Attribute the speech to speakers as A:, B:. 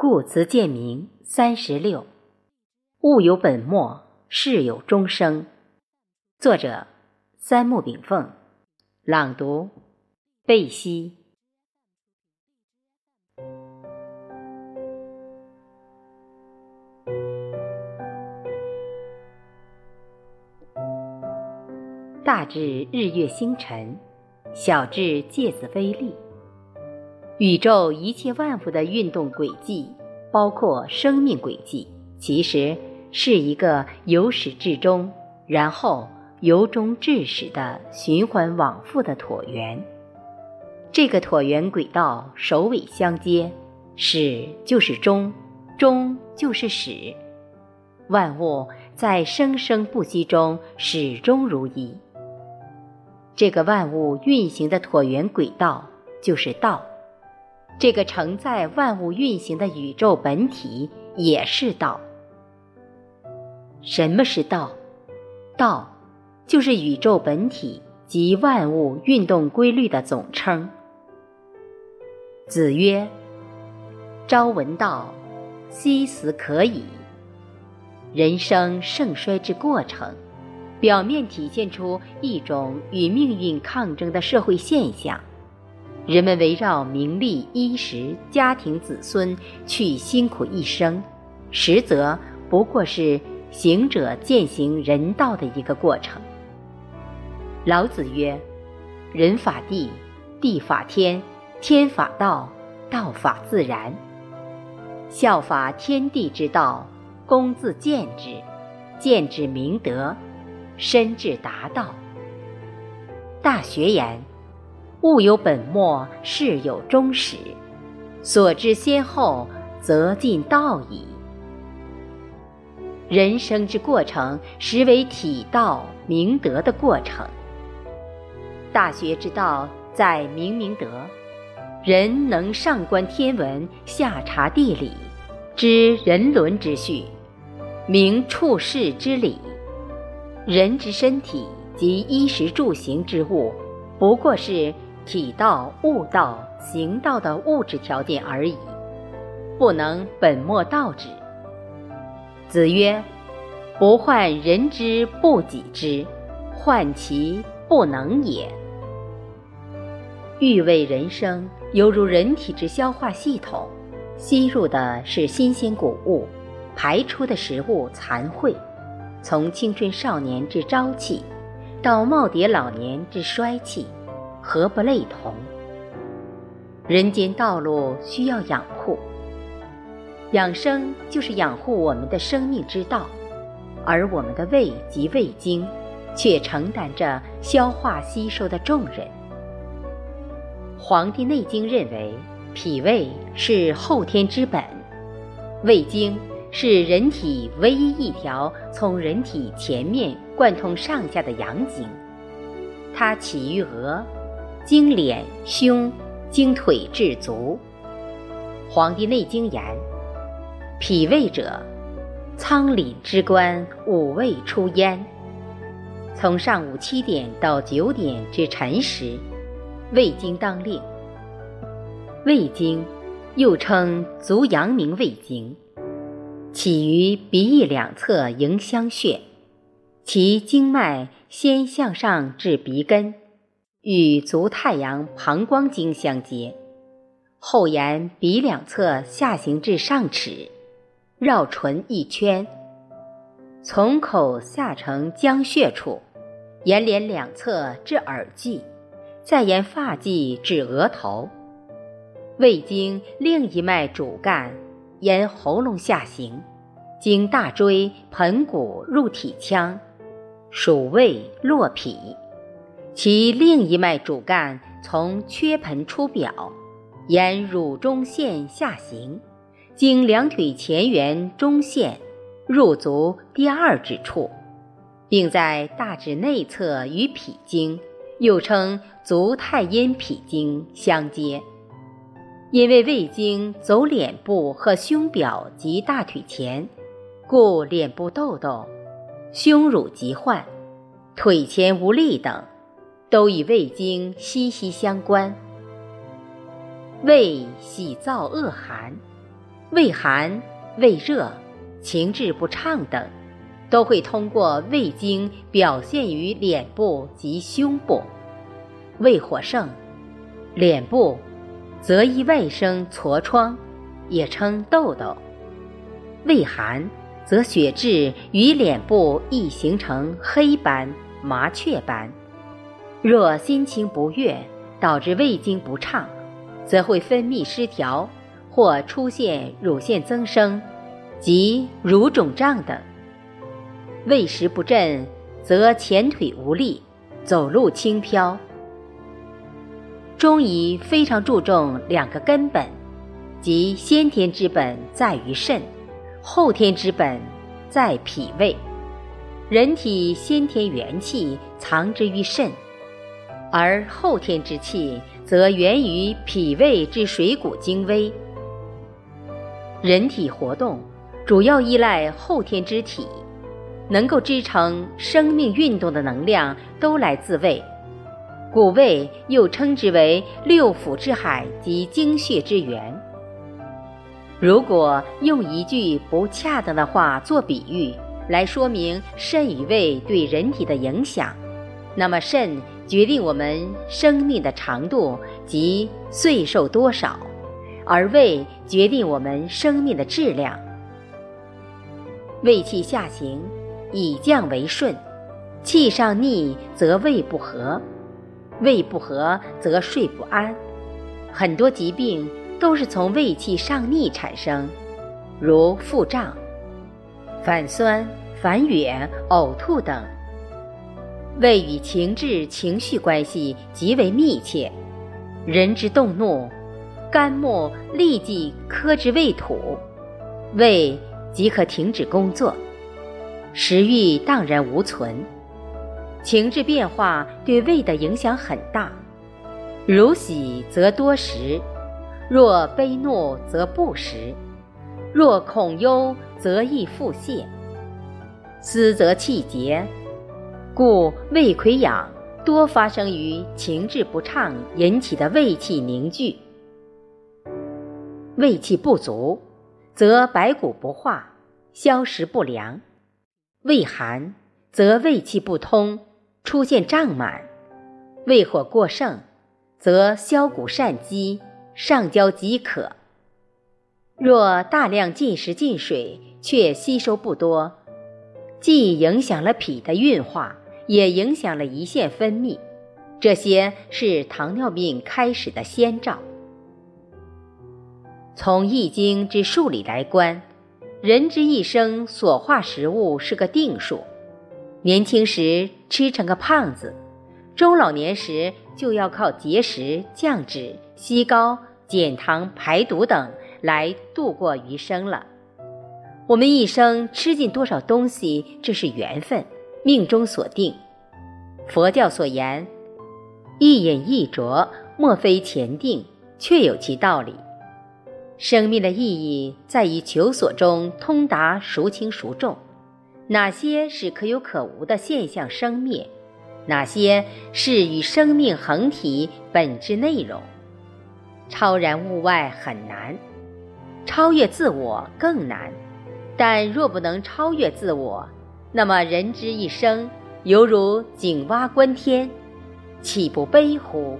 A: 故辞建明三十六，物有本末，事有终生。作者：三木炳凤，朗读：贝西。大至日月星辰，小至芥子微粒。宇宙一切万物的运动轨迹，包括生命轨迹，其实是一个由始至终，然后由终至始的循环往复的椭圆。这个椭圆轨道首尾相接，始就是终，终就是始，万物在生生不息中始终如一。这个万物运行的椭圆轨道就是道。这个承载万物运行的宇宙本体也是道。什么是道？道就是宇宙本体及万物运动规律的总称。子曰：“朝闻道，夕死可矣。”人生盛衰之过程，表面体现出一种与命运抗争的社会现象。人们围绕名利、衣食、家庭、子孙去辛苦一生，实则不过是行者践行人道的一个过程。老子曰：“人法地，地法天，天法道，道法自然。效法天地之道，功自见之，见之明德，深至达道。”大学言。物有本末，事有终始，所知先后，则近道矣。人生之过程，实为体道明德的过程。大学之道，在明明德。人能上观天文，下察地理，知人伦之序，明处世之理。人之身体及衣食住行之物，不过是。体道、物道、行道的物质条件而已，不能本末倒置。子曰：“不患人之不己知，患其不能也。”欲为人生，犹如人体之消化系统，吸入的是新鲜谷物，排出的食物残秽。从青春少年之朝气，到耄耋老年之衰气。何不类同？人间道路需要养护，养生就是养护我们的生命之道，而我们的胃及胃经，却承担着消化吸收的重任。《黄帝内经》认为，脾胃是后天之本，胃经是人体唯一一条从人体前面贯通上下的阳经，它起于额。经脸、胸、经腿至足，《黄帝内经》言：“脾胃者，仓廪之官，五味出焉。”从上午七点到九点之辰时，胃经当令。胃经又称足阳明胃经，起于鼻翼两侧迎香穴，其经脉先向上至鼻根。与足太阳膀胱经相接，后沿鼻两侧下行至上齿，绕唇一圈，从口下承江穴处，沿连两侧至耳际，再沿发际至额头。胃经另一脉主干沿喉咙下行，经大椎、盆骨入体腔，属胃络脾。其另一脉主干从缺盆出表，沿乳中线下行，经两腿前缘中线入足第二指处，并在大指内侧与脾经，又称足太阴脾经相接。因为胃经走脸部和胸表及大腿前，故脸部痘痘、胸乳疾患、腿前无力等。都与胃经息息相关。胃喜燥恶寒，胃寒、胃热、情志不畅等，都会通过胃经表现于脸部及胸部。胃火盛，脸部则易外生痤疮，也称痘痘；胃寒，则血滞于脸部易形成黑斑、麻雀斑。若心情不悦，导致胃经不畅，则会分泌失调，或出现乳腺增生及乳肿胀等。胃食不振，则前腿无力，走路轻飘。中医非常注重两个根本，即先天之本在于肾，后天之本在脾胃。人体先天元气藏之于肾。而后天之气则源于脾胃之水谷精微。人体活动主要依赖后天之体，能够支撑生命运动的能量都来自胃，故胃又称之为六腑之海及精血之源。如果用一句不恰当的话做比喻来说明肾与胃对人体的影响，那么肾。决定我们生命的长度及岁寿多少，而胃决定我们生命的质量。胃气下行，以降为顺，气上逆则胃不和，胃不和则睡不安。很多疾病都是从胃气上逆产生，如腹胀、反酸、反哕、呕吐等。胃与情志、情绪关系极为密切。人之动怒，肝木立即克制胃土，胃即可停止工作，食欲荡然无存。情志变化对胃的影响很大。如喜则多食，若悲怒则不食，若恐忧则易腹泻，思则气结。故胃溃疡多发生于情志不畅引起的胃气凝聚。胃气不足，则白骨不化，消食不良；胃寒，则胃气不通，出现胀满；胃火过盛，则消谷善饥，上焦即渴。若大量进食进水，却吸收不多，既影响了脾的运化。也影响了胰腺分泌，这些是糖尿病开始的先兆。从《易经》之数理来观，人之一生所化食物是个定数。年轻时吃成个胖子，中老年时就要靠节食、降脂、吸高、减糖、排毒等来度过余生了。我们一生吃进多少东西，这是缘分。命中所定，佛教所言，一饮一啄，莫非前定，确有其道理。生命的意义在于求索中通达孰轻孰重，哪些是可有可无的现象生灭，哪些是与生命恒体本质内容。超然物外很难，超越自我更难。但若不能超越自我，那么人之一生，犹如井蛙观天，岂不悲乎？